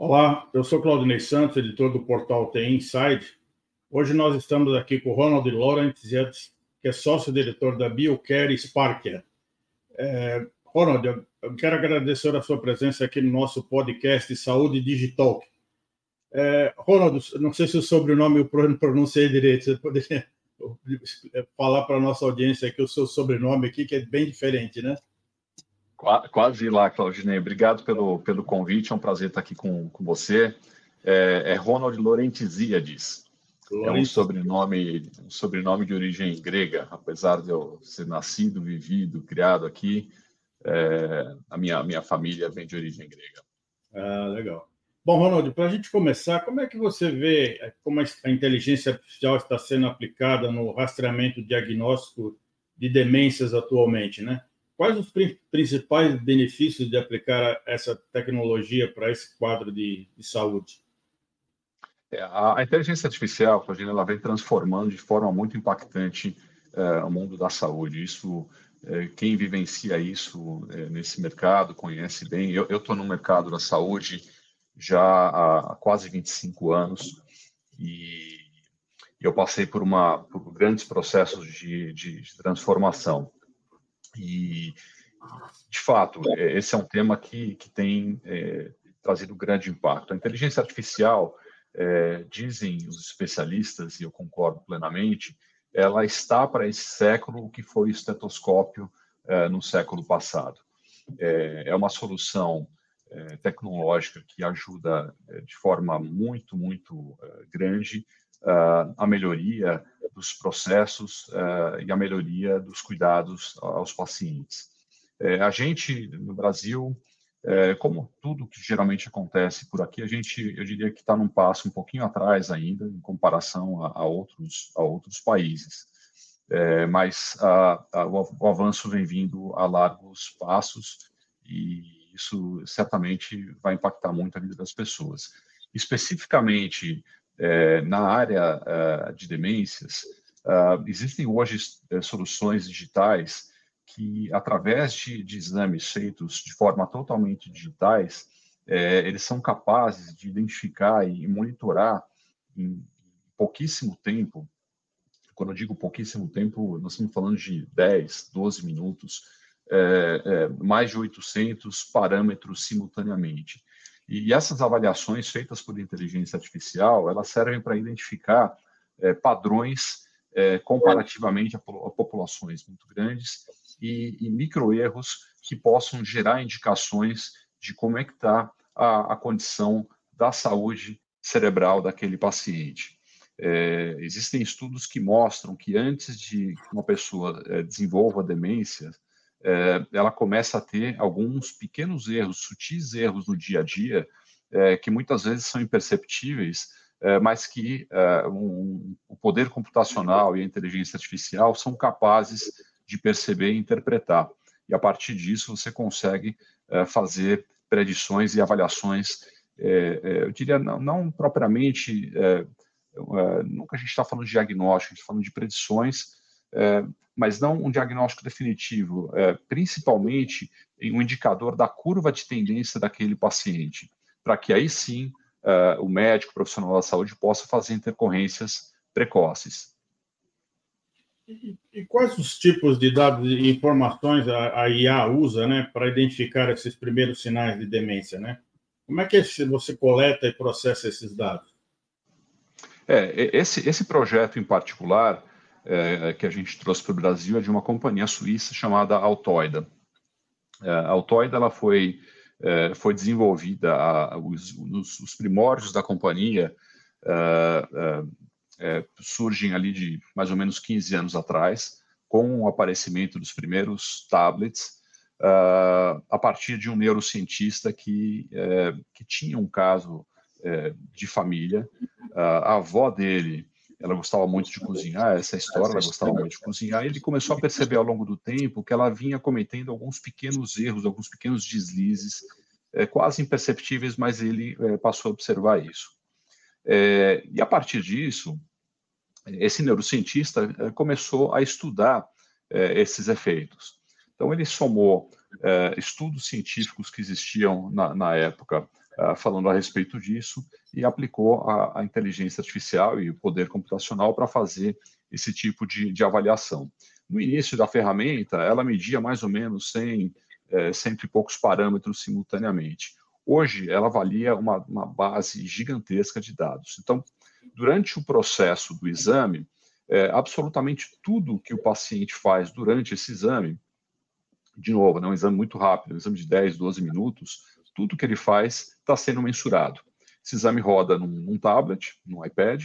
Olá, eu sou Claudinei Santos, editor do portal TI Inside. Hoje nós estamos aqui com o Ronald Laurent, que é sócio-diretor da BioCare Sparker. É, Ronald, eu quero agradecer a sua presença aqui no nosso podcast Saúde Digital. É, Ronald, não sei se o sobrenome eu pronunciei direito, você poderia falar para a nossa audiência aqui o seu sobrenome aqui, que é bem diferente, né? Quase lá, Claudinei. Obrigado pelo, pelo convite. É um prazer estar aqui com, com você. É, é Ronald Laurentiziades. É um sobrenome, um sobrenome de origem grega, apesar de eu ser nascido, vivido, criado aqui. É, a minha, minha família vem de origem grega. Ah, legal. Bom, Ronald, para a gente começar, como é que você vê é, como a inteligência artificial está sendo aplicada no rastreamento diagnóstico de demências atualmente, né? Quais os principais benefícios de aplicar essa tecnologia para esse quadro de, de saúde? É, a, inteligência artificial, Claudina, ela vem transformando de forma muito impactante é, o mundo da saúde. Isso, é, quem vivencia isso é, nesse mercado conhece bem. Eu estou no mercado da saúde já há quase 25 anos e eu passei por, uma, por grandes processos de, de, de transformação. E, de fato, é, esse é um tema que, que tem é, trazido grande impacto. A inteligência artificial, é, dizem os especialistas, e eu concordo plenamente, ela está para esse século o que foi o estetoscópio é, no século passado. É, é uma solução é, tecnológica que ajuda de forma muito, muito grande uh, a melhoria dos processos uh, e a melhoria dos cuidados aos pacientes. É, a gente, no Brasil, é, como tudo que geralmente acontece por aqui, a gente, eu diria que está num passo um pouquinho atrás ainda, em comparação a, a outros, a outros países. Mas a, a, o avanço vem vindo a largos passos e isso certamente vai impactar muito a vida das pessoas. Especificamente é, na área é, de demências, é, existem hoje soluções digitais que, através de, de, exames feitos de forma totalmente digitais, eles são capazes de identificar e monitorar em pouquíssimo tempo, quando eu digo pouquíssimo tempo, nós estamos falando de 10, 12 minutos, é, é, mais de 800 parâmetros simultaneamente. E essas avaliações feitas por inteligência artificial, elas servem para identificar é, padrões é, comparativamente a, a, populações muito grandes e, e microerros que possam gerar indicações de como é que está a, a, condição da saúde cerebral daquele paciente. É, existem estudos que mostram que antes de uma pessoa desenvolva demência, é, ela começa a ter alguns pequenos erros, sutis erros no dia a dia, é, que muitas vezes são imperceptíveis, é, mas que um, o poder computacional e a inteligência artificial são capazes de perceber e interpretar. E a partir disso você consegue fazer predições e avaliações, eu diria, não, não propriamente, nunca a gente está falando de diagnóstico, a gente está falando de predições, mas não um diagnóstico definitivo, é, principalmente em um indicador da curva de tendência daquele paciente, para que aí sim é, o médico, o profissional da saúde possa fazer intercorrências precoces. E, e quais os tipos de dados e informações a, a IA usa né, para identificar esses primeiros sinais de demência? Né? Como é que você coleta e processa esses dados? É, esse, esse projeto em particular, é, que a gente trouxe para o Brasil é de uma companhia suíça chamada Altoida. É, a Altoida ela foi, é, foi desenvolvida, a, os, os, os, primórdios da companhia surgem ali de mais ou menos 15 anos atrás, com o aparecimento dos primeiros tablets, a partir de um neurocientista que, que tinha um caso de família. a avó dele ela gostava muito de cozinhar, essa história, ela gostava muito de cozinhar. E ele começou a perceber ao longo do tempo que ela vinha cometendo alguns pequenos erros, alguns pequenos deslizes, é, quase imperceptíveis, mas ele é, passou a observar isso. É, e a partir disso, esse neurocientista começou a estudar esses efeitos. Então, ele somou estudos científicos que existiam na, na época uh, falando a respeito disso e aplicou a, a, inteligência artificial e o poder computacional para fazer esse tipo de, de, avaliação. No início da ferramenta, ela media mais ou menos 100, é, cento e poucos parâmetros simultaneamente. Hoje, ela avalia uma, uma base gigantesca de dados. Então, durante o processo do exame, é, absolutamente tudo que o paciente faz durante esse exame, de novo, é um exame muito rápido, um exame de 10, 12 minutos, tudo que ele faz está sendo mensurado. Esse exame roda num, num tablet, num iPad.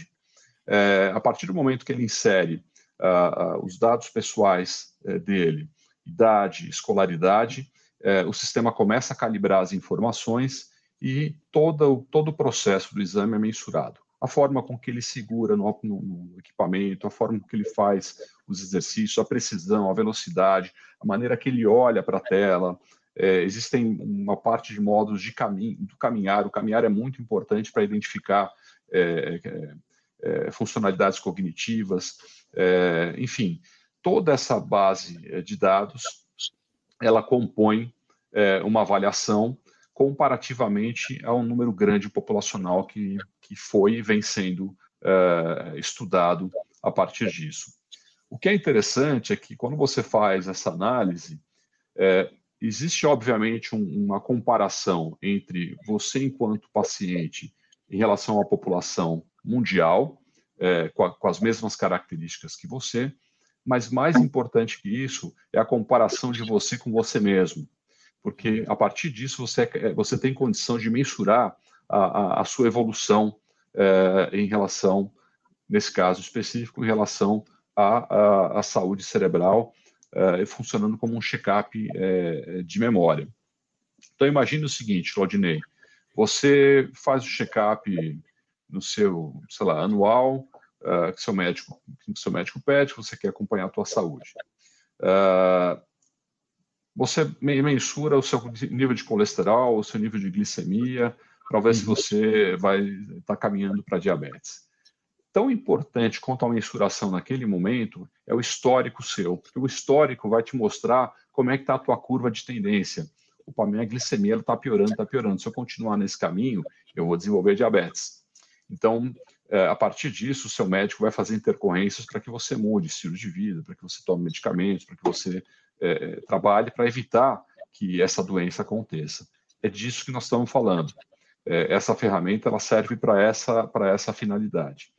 É, a partir do momento que ele insere uh, uh, os dados pessoais uh, dele, idade, escolaridade, é, o sistema começa a calibrar as informações e todo, todo o processo do exame é mensurado. A forma com que ele segura no, no, no equipamento, a forma com que ele faz os exercícios, a precisão, a velocidade, a maneira que ele olha para a tela, é, existem uma parte de modos de caminho, do caminhar. O caminhar é muito importante para identificar é, é, é, funcionalidades cognitivas, é, enfim, toda essa base é, de dados ela compõe uma avaliação comparativamente a um número grande populacional que, que foi e vem sendo estudado a partir disso. O que é interessante é que quando você faz essa análise, Existe, obviamente, um, uma comparação entre você, enquanto paciente, em relação à população mundial, é, com, a, com as mesmas características que você, mas mais importante que isso é a comparação de você com você mesmo, porque a partir disso você, é, você tem condição de mensurar a, a, a sua evolução é, em relação, nesse caso específico, em relação à, à saúde cerebral uh, funcionando como um check-up uh, de memória. Então, imagine o seguinte, Claudinei, você faz o check-up no seu, sei lá, anual, uh, que seu médico, que seu médico pede, você quer acompanhar a tua saúde. Você mensura o seu nível de colesterol, o seu nível de glicemia, para ver se uhum. você vai estar tá caminhando para diabetes tão importante quanto a mensuração naquele momento é o histórico seu, porque o histórico vai te mostrar como é que está a tua curva de tendência. Opa, minha glicemia está piorando, está piorando. Se eu continuar nesse caminho, eu vou desenvolver diabetes. Então, é, a partir disso, o seu médico vai fazer intercorrências para que você mude estilo de vida, para que você tome medicamentos, para que você é, é, trabalhe para evitar que essa doença aconteça. É disso que nós estamos falando. É, essa ferramenta ela serve para essa, essa finalidade.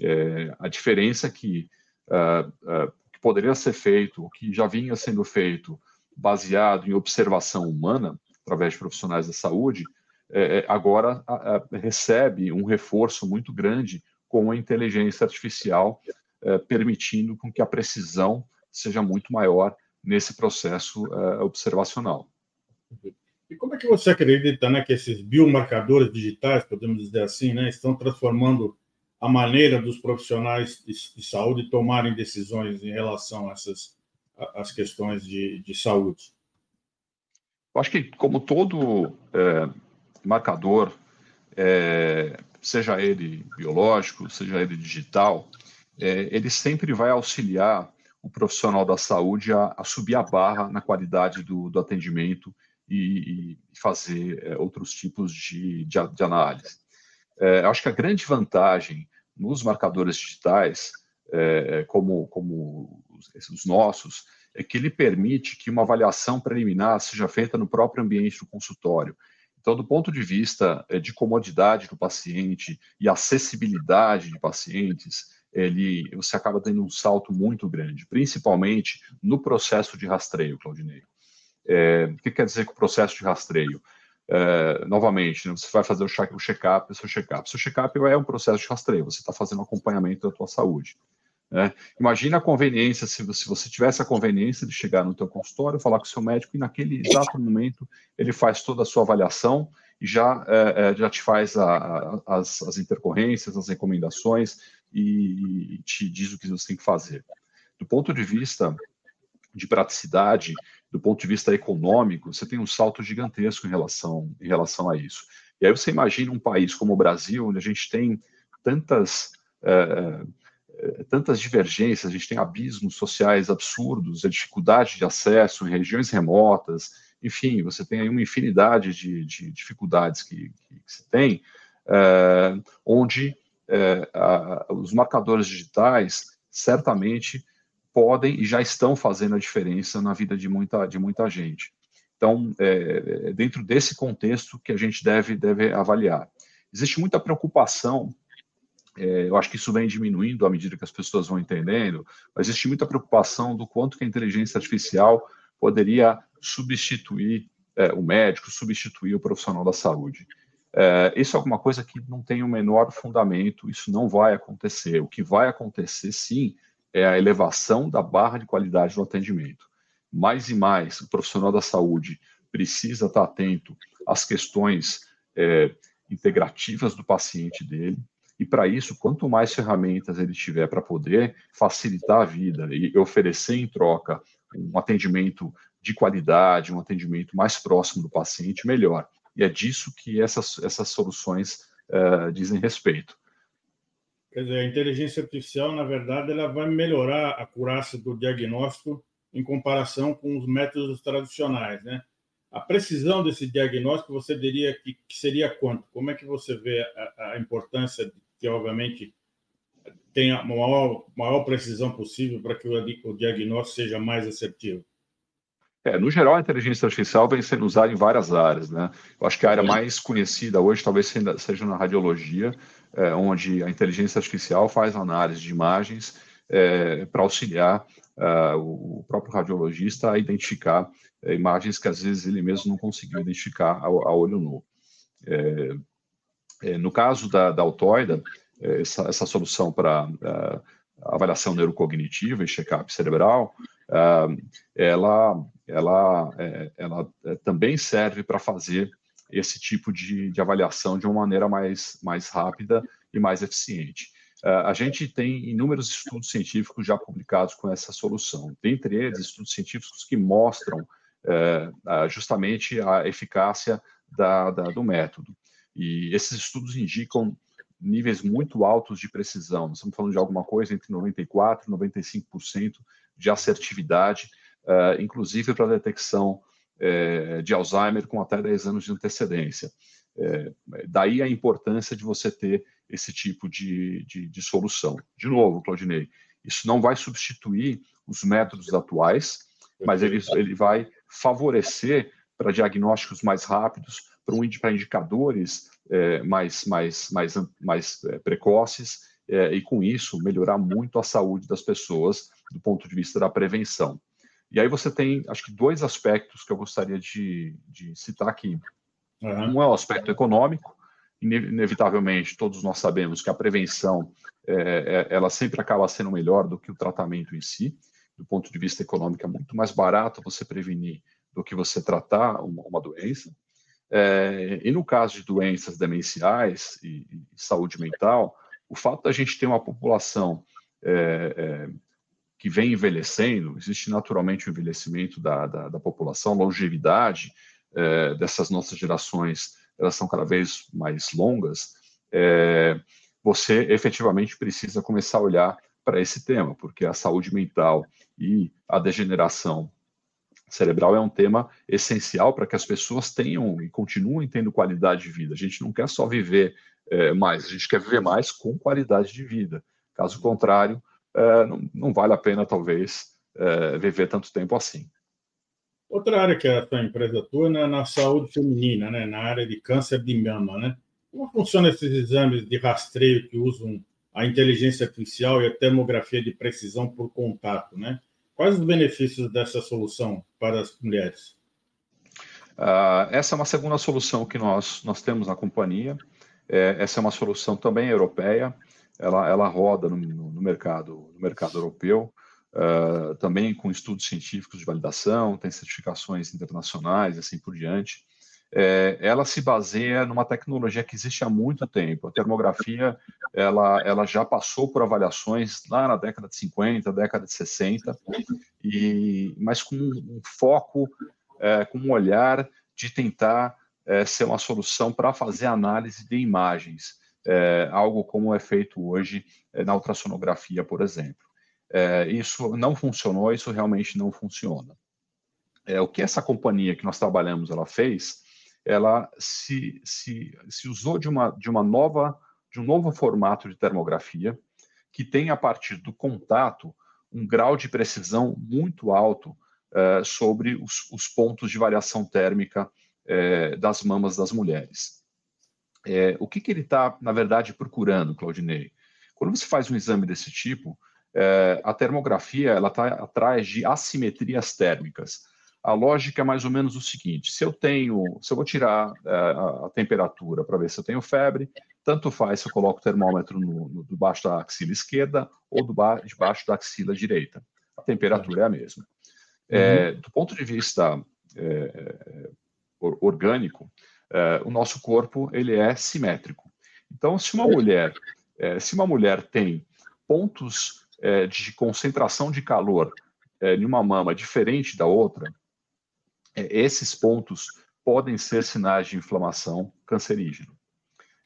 É, a diferença é que, uh, uh, que poderia ser feito, o que já vinha sendo feito, baseado em observação humana, através de profissionais da saúde, é, é agora recebe um reforço muito grande com a inteligência artificial, é, permitindo com que a precisão seja muito maior nesse processo é, observacional. E como é que você acredita né, que esses biomarcadores digitais, podemos dizer assim, né, estão transformando a maneira dos profissionais de, de, saúde tomarem decisões em relação a essas as questões de, de saúde? Eu acho que, como todo é, marcador, é, seja ele biológico, seja ele digital, é, ele sempre vai auxiliar o profissional da saúde a, a subir a barra na qualidade do, do atendimento e, e fazer é, outros tipos de, de, de análise. É, acho que a grande vantagem nos marcadores digitais, é, como, como os nossos, é que ele permite que uma avaliação preliminar seja feita no próprio ambiente do consultório. Então, do ponto de vista é, de comodidade do paciente e acessibilidade de pacientes, ele, você acaba tendo um salto muito grande, principalmente no processo de rastreio, Claudinei. É, o que quer dizer com o processo de rastreio? É, novamente, né, você vai fazer o check-up, o seu check-up. Seu check-up é um processo de rastreio, você está fazendo acompanhamento da tua saúde. Né? Imagina a conveniência, se você, se você tivesse a conveniência de chegar no teu consultório, falar com o seu médico e naquele exato momento ele faz toda a sua avaliação e já, é, é, já te faz a, a, as, as intercorrências, as recomendações e, e te diz o que você tem que fazer. Do ponto de vista de praticidade, do ponto de vista econômico, você tem um salto gigantesco em relação, em relação a isso. E aí você imagina um país como o Brasil, onde a gente tem tantas, é, tantas divergências, a gente tem abismos sociais absurdos, a dificuldade de acesso em regiões remotas, enfim, você tem aí uma infinidade de, de dificuldades que, que, que, se tem, é, onde é, a, os marcadores digitais certamente podem e já estão fazendo a diferença na vida de muita, de muita gente. Então, é, é dentro desse contexto que a gente deve, deve avaliar. Existe muita preocupação é, eu acho que isso vem diminuindo à medida que as pessoas vão entendendo, mas existe muita preocupação do quanto que a inteligência artificial poderia substituir é, o médico, substituir o profissional da saúde. É, isso é alguma coisa que não tem o menor fundamento, isso não vai acontecer. O que vai acontecer, sim, é a elevação da barra de qualidade do atendimento. Mais e mais, o profissional da saúde precisa estar atento às questões é, integrativas do paciente dele, e para isso, quanto mais ferramentas ele tiver para poder facilitar a vida e oferecer em troca um atendimento de qualidade, um atendimento mais próximo do paciente, melhor. E é disso que essas, essas soluções uh, dizem respeito. Quer dizer, a inteligência artificial, na verdade, ela vai melhorar a acurácia do diagnóstico em comparação com os métodos tradicionais, né? A precisão desse diagnóstico, você diria que, que seria quanto? Como é que você vê a, a importância que obviamente tenha a maior, maior precisão possível para que o, o diagnóstico seja mais assertivo? É, no geral, a inteligência artificial vem sendo usada em várias áreas, né? Eu acho que a área mais conhecida hoje talvez seja na radiologia, é, onde a inteligência artificial faz análise de imagens é, para auxiliar é, o próprio radiologista a identificar é, imagens que às vezes ele mesmo não conseguiu identificar a, a olho nu. É, é, no caso da, da Altoida, é, essa, essa solução para é, avaliação neurocognitiva e check-up cerebral, ela, ela, ela também serve para fazer esse tipo de, de, avaliação de uma maneira mais, mais rápida e mais eficiente. a gente tem inúmeros estudos científicos já publicados com essa solução, dentre eles estudos científicos que mostram justamente a eficácia da, da, do método. E esses estudos indicam níveis muito altos de precisão. Estamos falando de alguma coisa entre 94% e 95% de assertividade, uh, inclusive para detecção uh, de Alzheimer com até 10 anos de antecedência. Uh, daí a importância de você ter esse tipo de, de, de solução. De novo, Claudinei, isso não vai substituir os métodos atuais, mas ele, ele vai favorecer para diagnósticos mais rápidos, para indicadores mais, mais, mais, mais precoces é, e, com isso, melhorar muito a saúde das pessoas do ponto de vista da prevenção. E aí você tem, acho que, dois aspectos que eu gostaria de, de citar aqui. Uhum. Um é o aspecto econômico, inevitavelmente todos nós sabemos que a prevenção é, é, ela sempre acaba sendo melhor do que o tratamento em si. Do ponto de vista econômico, é muito mais barato você prevenir do que você tratar uma, uma doença. É, e no caso de doenças demenciais e, e, saúde mental, o fato da gente ter uma população é, é, que vem envelhecendo, existe naturalmente o envelhecimento da, da, da população, longevidade é, dessas nossas gerações, elas são cada vez mais longas, é, você efetivamente precisa começar a olhar para esse tema, porque a saúde mental e a degeneração cerebral é um tema essencial para que as pessoas tenham e continuem tendo qualidade de vida. A gente não quer só viver é, mais, a gente quer viver mais com qualidade de vida. Caso contrário, é, não, não, vale a pena, talvez, é, viver tanto tempo assim. Outra área que a sua empresa atua é na saúde feminina, né? na área de câncer de mama. Né? Como funcionam esses exames de rastreio que usam a inteligência artificial e a termografia de precisão por contato? Né? Quais os benefícios dessa solução para as mulheres? Uh, essa é uma segunda solução que nós, nós temos na companhia. É, essa é uma solução também europeia. Ela, ela roda no, no mercado, no mercado europeu, uh, também com estudos científicos de validação, tem certificações internacionais, assim por diante é, ela se baseia numa tecnologia que existe há muito tempo. A termografia ela, ela já passou por avaliações lá na década de 50, década de 60, e, mas com um foco, é, com um olhar de tentar é, ser uma solução para fazer análise de imagens, é, algo como é feito hoje é, na ultrassonografia, por exemplo. É, isso não funcionou, isso realmente não funciona. é, o que essa companhia que nós trabalhamos ela fez, ela se, se, se usou de uma, de uma nova de um novo formato de termografia que tem a partir do contato um grau de precisão muito alto uh, sobre os, os, pontos de variação térmica uh, das mamas das mulheres. Uh, o que, que ele está, na verdade, procurando, Claudinei? Quando você faz um exame desse tipo, a termografia ela está atrás de assimetrias térmicas. A lógica é mais ou menos o seguinte: se eu tenho, se eu vou tirar a, a temperatura para ver se eu tenho febre, tanto faz se eu coloco o termômetro no, no debaixo da axila esquerda ou do ba debaixo da axila direita. A temperatura é a mesma. É, uhum. do ponto de vista é, orgânico, é, o nosso corpo ele é simétrico. Então, se uma mulher, é, se uma mulher tem pontos é, de concentração de calor em uma mama diferente da outra, esses pontos podem ser sinais de inflamação cancerígena.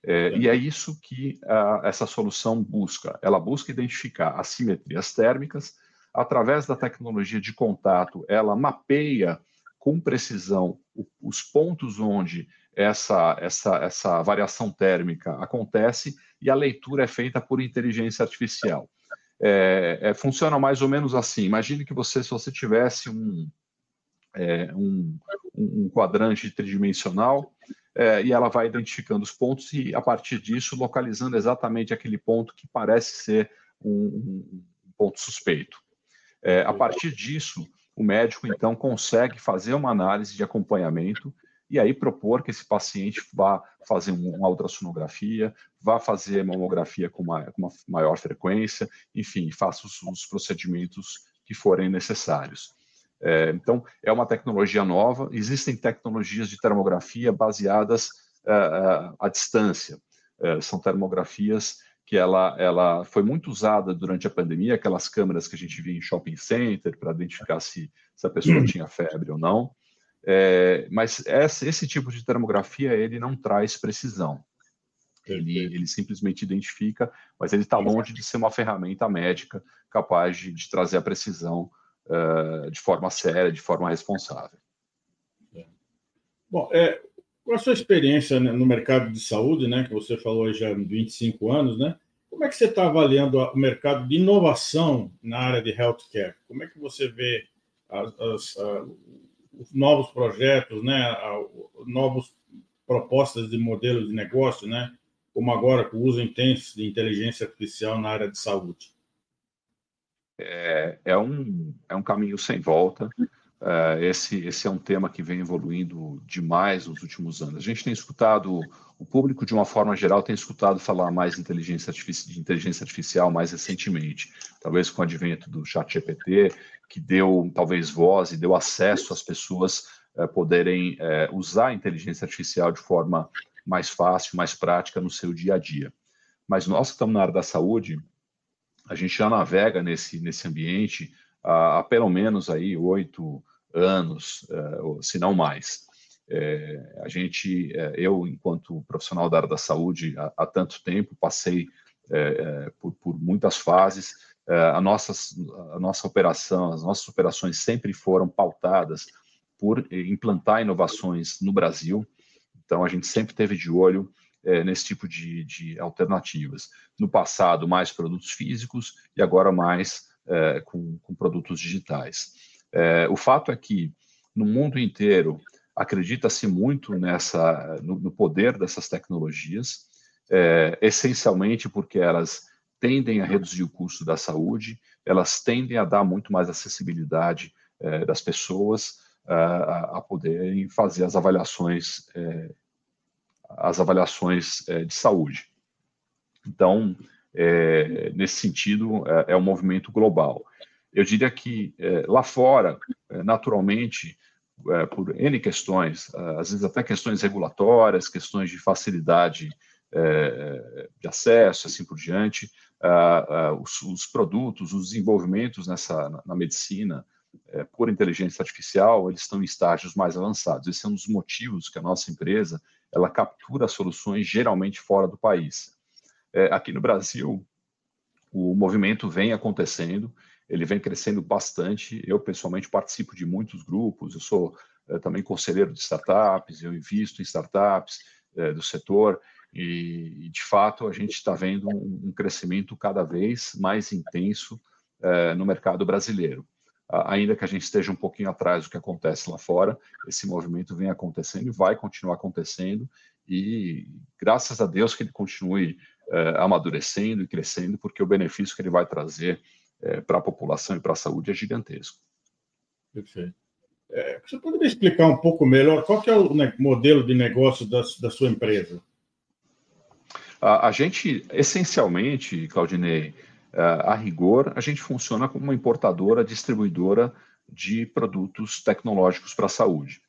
É, e é isso que a, essa solução busca. Ela busca identificar assimetrias térmicas. Através da tecnologia de contato, ela mapeia com precisão os pontos onde essa, essa, essa variação térmica acontece e a leitura é feita por inteligência artificial. É, é, funciona mais ou menos assim. Imagine que você, se você tivesse um, é, um, um quadrante tridimensional é, e ela vai identificando os pontos e, a partir disso, localizando exatamente aquele ponto que parece ser um, um ponto suspeito. É, a partir disso, o médico, então, consegue fazer uma análise de acompanhamento e aí propor que esse paciente vá fazer uma ultrassonografia, vá fazer mamografia com uma, com uma maior frequência, enfim, faça os, os procedimentos que forem necessários. É, então, é uma tecnologia nova. Existem tecnologias de termografia baseadas uh, à distância. Uh, são termografias que ela, ela foi muito usada durante a pandemia, aquelas câmeras que a gente via em shopping center para identificar se, se a pessoa hum. tinha febre ou não. É, mas esse, esse, tipo de termografia ele não traz precisão. Ele, ele simplesmente identifica, mas ele está longe de ser uma ferramenta médica capaz de, de trazer a precisão uh, de forma séria, de forma responsável. É. Bom, é, com a sua experiência né, no mercado de saúde, né, que você falou já há 25 anos, né, como é que você está avaliando o mercado de inovação na área de healthcare? Como é que você vê as, as, os novos projetos, né, novas propostas de modelos de negócio, né, como agora com o uso intenso de inteligência artificial na área de saúde? é, é, um, é um caminho sem volta. É, esse, esse é um tema que vem evoluindo demais nos últimos anos. A gente tem escutado, o público, de uma forma geral, tem escutado falar mais inteligência, de inteligência artificial mais recentemente, talvez com o advento do chat GPT, que deu talvez voz e deu acesso às pessoas é, poderem é, usar a inteligência artificial de forma mais fácil, mais prática no seu dia a dia. Mas nós que estamos na área da saúde, a gente já navega nesse, nesse ambiente há, pelo menos aí oito anos, uh, se não mais. É, a gente, é, eu, enquanto profissional da área da saúde, há, há tanto tempo, passei por, por, muitas fases. a, nossas, a nossa operação, as nossas operações sempre foram pautadas por implantar inovações no Brasil. Então, a gente sempre teve de olho é, nesse tipo de, de, alternativas. No passado, mais produtos físicos e agora mais é, com, com, produtos digitais. É, o fato é que no mundo inteiro acredita-se muito nessa no, no, poder dessas tecnologias, é, essencialmente porque elas tendem a reduzir o custo da saúde, elas tendem a dar muito mais acessibilidade é, das pessoas a, a poderem fazer as avaliações é, as avaliações é, de saúde. Então, é, nesse sentido, é, é, um movimento global. Eu diria que é, lá fora, é, naturalmente, é, por N questões, às vezes até questões regulatórias, questões de facilidade de acesso, assim por diante, os, os, produtos, os desenvolvimentos nessa, na, na medicina, por inteligência artificial, eles estão em estágios mais avançados. Esse é um dos motivos que a nossa empresa ela captura soluções geralmente fora do país. É, aqui no Brasil, o movimento vem acontecendo, ele vem crescendo bastante. Eu, pessoalmente, participo de muitos grupos, eu sou é, também conselheiro de startups, eu invisto em startups é, do setor, e, de fato, a gente está vendo um, um, crescimento cada vez mais intenso é, no mercado brasileiro. Ainda que a gente esteja um pouquinho atrás do que acontece lá fora, esse movimento vem acontecendo e vai continuar acontecendo, e graças a Deus que ele continue amadurecendo e crescendo, porque o benefício que ele vai trazer é, para a população e para a saúde é gigantesco. Perfeito. É, você poderia explicar um pouco melhor qual é o modelo de negócio da, da sua empresa? A, a, gente, essencialmente, Claudinei, a, é, a rigor, a gente funciona como uma importadora, distribuidora de produtos tecnológicos para a saúde.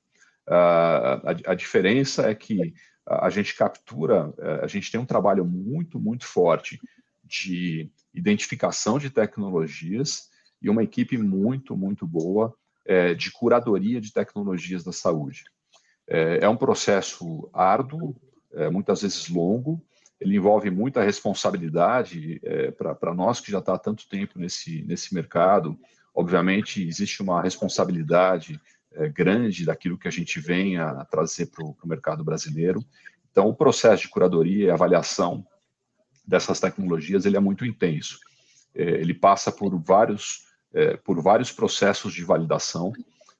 A, a, diferença é que a gente captura, é, a gente tem um trabalho muito, muito forte de identificação de tecnologias e uma equipe muito, muito boa é, de curadoria de tecnologias da saúde. É, é um processo árduo, é, muitas vezes longo, ele envolve muita responsabilidade é, para nós que já está há tanto tempo nesse, nesse mercado. Obviamente, existe uma responsabilidade é, grande daquilo que a gente vem a trazer para o mercado brasileiro. Então, o processo de curadoria e avaliação dessas tecnologias ele é muito intenso. É, ele passa por vários, é, por vários processos de validação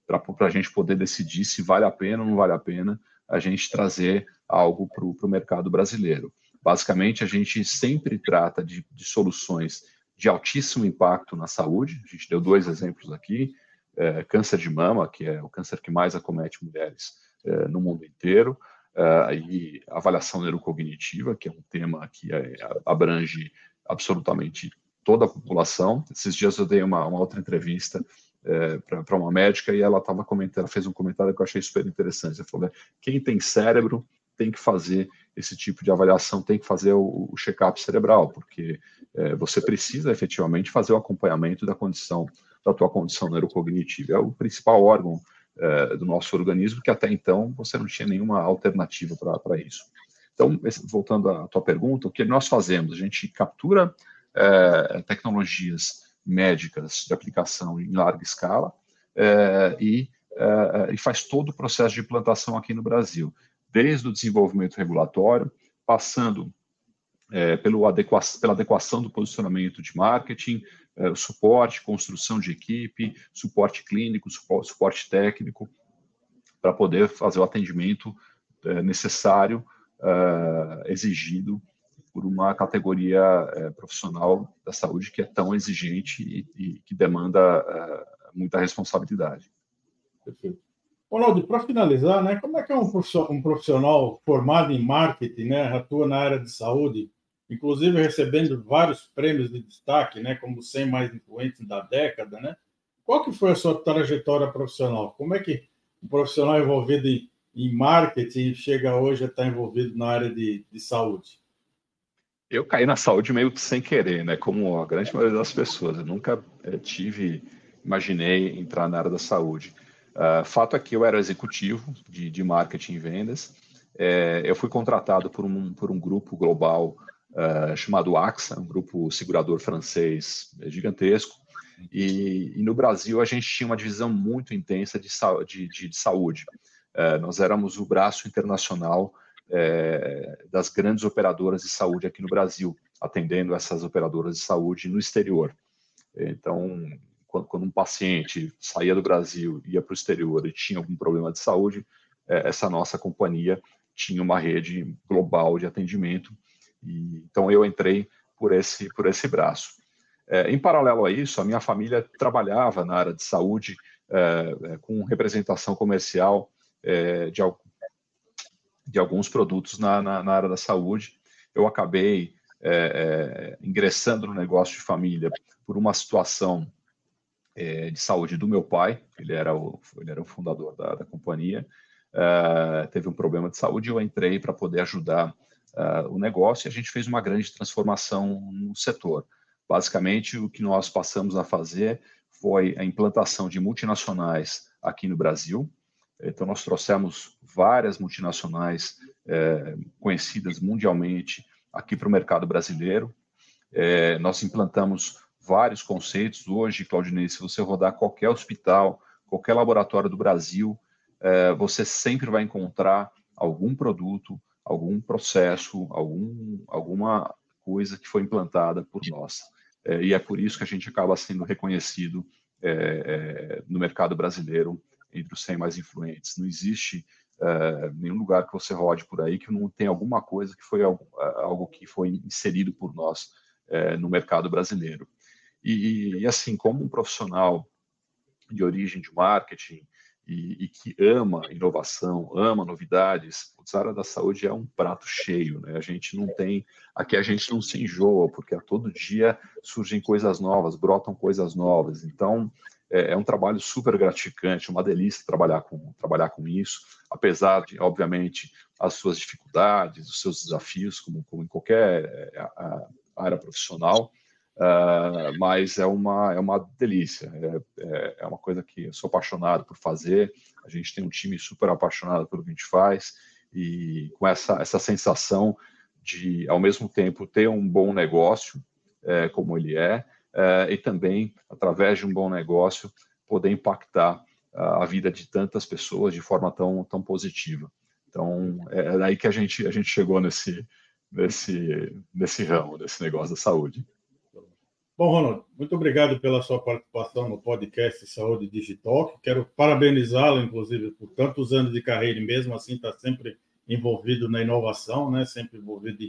para a gente poder decidir se vale a pena ou não vale a pena a gente trazer algo para o mercado brasileiro. Basicamente, a gente sempre trata de, de, soluções de altíssimo impacto na saúde. A gente deu dois exemplos aqui: é, câncer de mama, que é o câncer que mais acomete mulheres é, no mundo inteiro, uh, e avaliação neurocognitiva, que é um tema que é, abrange absolutamente toda a população. Esses dias eu dei uma, uma outra entrevista é, para uma médica e ela estava comentando, fez um comentário que eu achei super interessante. Ela falou: quem tem cérebro tem que fazer esse tipo de avaliação, tem que fazer o, o check-up cerebral, porque é, você precisa efetivamente fazer o acompanhamento da condição, da tua condição neurocognitiva. É o principal órgão é, do nosso organismo, que até então você não tinha nenhuma alternativa para isso. Então, voltando à tua pergunta, o que nós fazemos? A gente captura é, tecnologias médicas de aplicação em larga escala é, e, e faz todo o processo de implantação aqui no Brasil, desde o desenvolvimento regulatório, passando é, pelo adequa pela adequação do posicionamento de marketing, é, suporte, construção de equipe, suporte clínico, suporte, técnico, para poder fazer o atendimento é, necessário, é, exigido por uma categoria profissional da saúde que é tão exigente e, que demanda muita responsabilidade. Perfeito. Ronaldo, para finalizar, né, como é que é um profissional formado em marketing, né, atua na área de saúde, inclusive recebendo vários prêmios de destaque, né, como os 100 mais influentes da década, né? Qual que foi a sua trajetória profissional? Como é que um profissional envolvido em, em marketing chega hoje a estar envolvido na área de, de saúde? Eu caí na saúde meio sem querer, né? Como a grande maioria das pessoas. Eu nunca é, tive, imaginei entrar na área da saúde. Uh, fato é que eu era executivo de, de marketing e vendas. É, eu fui contratado por um, por um grupo global uh, chamado AXA, um grupo segurador francês gigantesco. E, e, no Brasil a gente tinha uma divisão muito intensa de, de, de, de saúde. Uh, nós éramos o braço internacional uh, das grandes operadoras de saúde aqui no Brasil, atendendo essas operadoras de saúde no exterior. Então, quando, quando um paciente saía do Brasil, ia para o exterior e tinha algum problema de saúde, essa nossa companhia tinha uma rede global de atendimento e, então eu entrei por esse, por esse braço. É, em paralelo a isso, a minha família trabalhava na área de saúde é, é com representação comercial é, de, de, alguns produtos na, na, na, área da saúde. Eu acabei é, é, ingressando no negócio de família por uma situação de saúde do meu pai, ele era o, ele era o fundador da, da companhia, teve um problema de saúde e eu entrei para poder ajudar uh, o negócio e a gente fez uma grande transformação no setor. Basicamente, o que nós passamos a fazer foi a implantação de multinacionais aqui no Brasil. Então, nós trouxemos várias multinacionais é, conhecidas mundialmente aqui para o mercado brasileiro. É, nós implantamos vários conceitos. Hoje, Claudinei, se você rodar qualquer hospital, qualquer laboratório do Brasil, é, você sempre vai encontrar algum produto, algum processo, algum, alguma coisa que foi implantada por nós. É, e é por isso que a gente acaba sendo reconhecido é, é no mercado brasileiro entre os 100 mais influentes. Não existe é, nenhum lugar que você rode por aí que não tem alguma coisa que foi algo, é, algo que foi inserido por nós é, no mercado brasileiro. E, e, assim, como um profissional de origem de marketing e, e que ama inovação, ama novidades, a área da saúde é um prato cheio, né? A gente não tem, aqui a gente não se enjoa, porque a todo dia surgem coisas novas, brotam coisas novas. Então, é, é um trabalho super gratificante, uma delícia trabalhar com, trabalhar com isso, apesar de, obviamente, as suas dificuldades, os seus desafios, como, como em qualquer é, área profissional, uh, mas é uma, é uma delícia, é, é, é, uma coisa que eu sou apaixonado por fazer, a gente tem um time super apaixonado pelo que a gente faz, e com essa, essa sensação de, ao mesmo tempo, ter um bom negócio, é, como ele é, eh, e também, através de um bom negócio, poder impactar a vida de tantas pessoas de forma tão, tão positiva. Então, é daí que a gente, a gente chegou nesse, nesse, nesse ramo, nesse negócio da saúde. Bom, Ronald, muito obrigado pela sua participação no podcast Saúde Digital. Quero parabenizá-lo, inclusive, por tantos anos de carreira e mesmo assim está sempre envolvido na inovação, né? sempre envolvido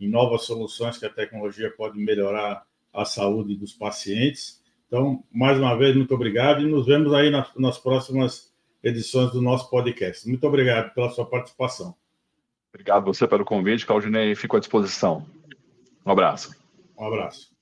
em novas soluções que a tecnologia pode melhorar a saúde dos pacientes. Então, mais uma vez, muito obrigado e nos vemos aí nas, nas próximas edições do nosso podcast. Muito obrigado pela sua participação. Obrigado você pelo convite, Claudinei. Fico à disposição. Um abraço. Um abraço.